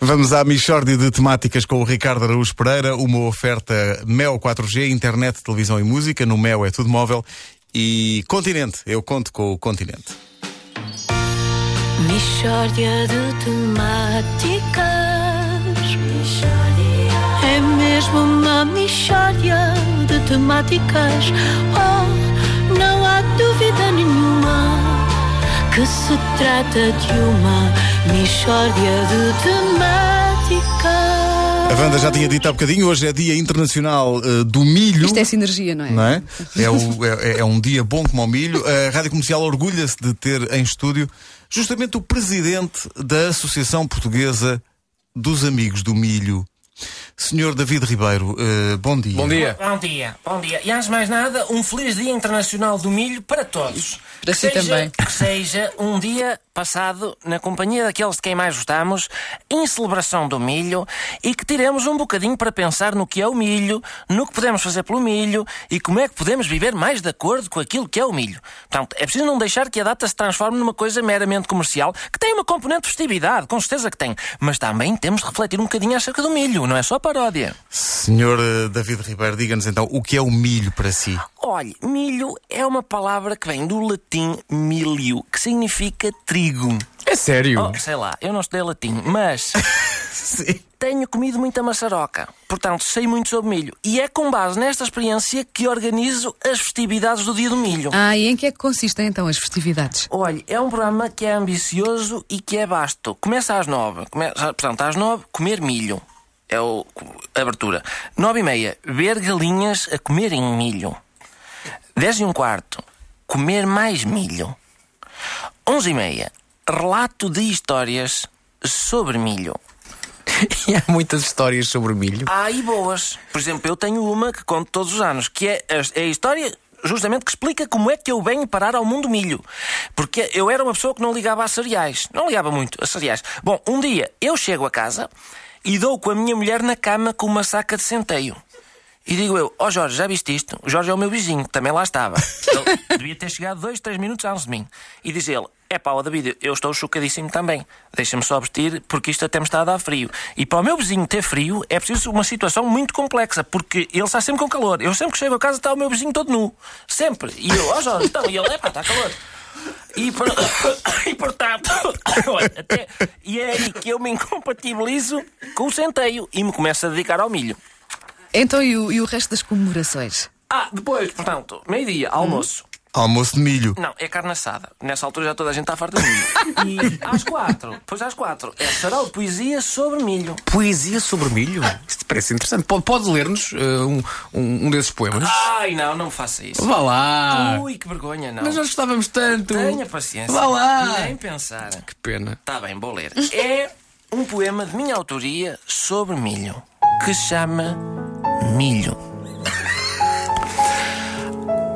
Vamos à Michórdia de temáticas com o Ricardo Araújo Pereira, uma oferta Mel 4G, internet, televisão e música. No Mel é tudo móvel. E Continente, eu conto com o Continente. Michórdia de temáticas. É mesmo uma michórdia de temáticas. Oh, não há dúvida nenhuma se trata de uma michórdia de temáticas. A Wanda já tinha dito há bocadinho, hoje é Dia Internacional eh, do Milho. Isto é sinergia, não é? Não é? É, o- é- é um dia bom como o milho. A Rádio Comercial orgulha-se de ter em estúdio justamente o presidente da Associação Portuguesa dos Amigos do Milho. Senhor David Ribeiro, eh, bom dia. Bom dia. Bom dia, bom dia. E antes de mais nada, um feliz Dia Internacional do Milho para todos. Para que si seja, também. Que seja um dia passado na companhia daqueles de quem mais gostamos, em celebração do milho, e que tiremos um bocadinho para pensar no que é o milho, no que podemos fazer pelo milho e como é que podemos viver mais de acordo com aquilo que é o milho. Portanto, é preciso não deixar que a data se transforme numa coisa meramente comercial, que tem uma componente de festividade, com certeza que tem, mas também temos de refletir um bocadinho acerca do milho, não é só paródia. Senhor eh, David Ribeiro, diga-nos então o que é o milho para si. Olhe, milho é uma palavra que vem do latim milio, que significa trigo. É sério? Oh, sei lá, eu não estudei latim, mas Sim. tenho comido muita maçaroca. Portanto, sei muito sobre milho. E é com base nesta experiência que organizo as festividades do Dia do Milho. Ah, e em que é que consistem então as festividades? Olhe, é um programa que é ambicioso e que é vasto. Começa às nove. Começa, portanto, às nove, comer milho. É o, abertura. Nove e meia, ver galinhas a comerem milho. Dez e um quarto, comer mais milho. Onze e meia, relato de histórias sobre milho. E há muitas histórias sobre milho. Há e boas. Por exemplo, eu tenho uma que conto todos os anos, que é a, é a história justamente que explica como é que eu venho parar ao mundo milho. Porque eu era uma pessoa que não ligava a cereais. Não ligava muito a cereais. Bom, um dia eu chego a casa e dou com a minha mulher na cama com uma saca de centeio. E digo eu, ó Jorge, já viste isto? O Jorge é o meu vizinho, que também lá estava. Ele devia ter chegado dois, três minutos antes de mim. E diz ele, é pá, ó David, eu estou chocadíssimo também. Deixa-me só vestir, porque isto até me está a dar frio. E para o meu vizinho ter frio, é preciso uma situação muito complexa, porque ele está sempre com calor. Eu sempre que chego a casa está o meu vizinho todo nu. Sempre. E eu, ó Jorge, então, e ele, é pá, está calor. E, por- e portanto, olha, até, e é aí que eu me incompatibilizo com o centeio e me começo a dedicar ao milho. Então e o, e o resto das comemorações? Ah, depois, portanto, meio-dia, almoço. Almoço de milho. Não, é carne assada. Nessa altura já toda a gente está farta de milho. E às quatro, depois às quatro, é sarau de poesia sobre milho. Poesia sobre milho? Isto parece interessante. Pode, pode ler-nos eh, um, um, um desses poemas? Ai, não, não me faça isso. Vá lá! Ui, que vergonha, não. Mas nós gostávamos tanto! Tenha paciência. Vá lá! Nem pensar. Que pena. Tá bem, vou ler. É um poema de minha autoria sobre milho, que se chama Milho.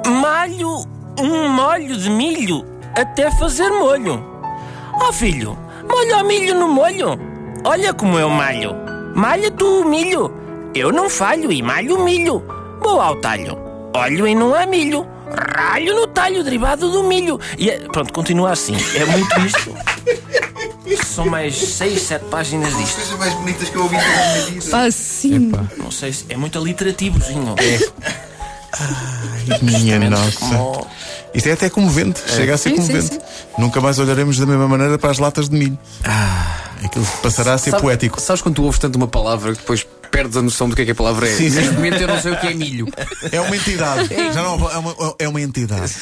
Malho um molho de milho até fazer molho. Ó filho, molha o milho no molho. Olha como eu malho. Malha tu o milho. Eu não falho e malho o milho. Vou ao talho. Olho e não há milho. Ralho no talho derivado do milho. E é- pronto, continua assim. É muito isto. São mais 6, 7 páginas disto. coisas mais bonitas que eu ouvi toda a minha vida. Ah, sim. Não sei se é muito alliterativozinho. Minha nossa. Como... Isto é até comovente. Chega a ser Sim, sim, comovente. sim. Nunca mais olharemos da mesma maneira para as latas de milho. Ah, aquilo passará a ser Sabe- poético. Sabes quando tu ouves tanto uma palavra que depois perdes a noção do que é que a palavra é? Sim, sim. Neste momento eu não sei o que é milho. É uma entidade. Já não é uma, é uma entidade.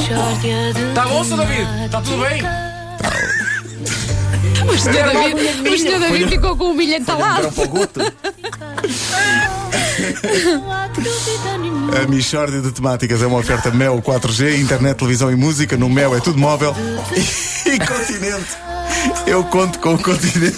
Michórdia de Tá bom, Sr. David? Tá tudo bem? O senhor David, o senhor David ficou com o milho entalado. para o goto. Não há dúvida nenhuma. A Michórdia de Temáticas é uma oferta Mel 4G, internet, televisão e música. No Mel é tudo móvel. E, continente. Eu conto com o continente.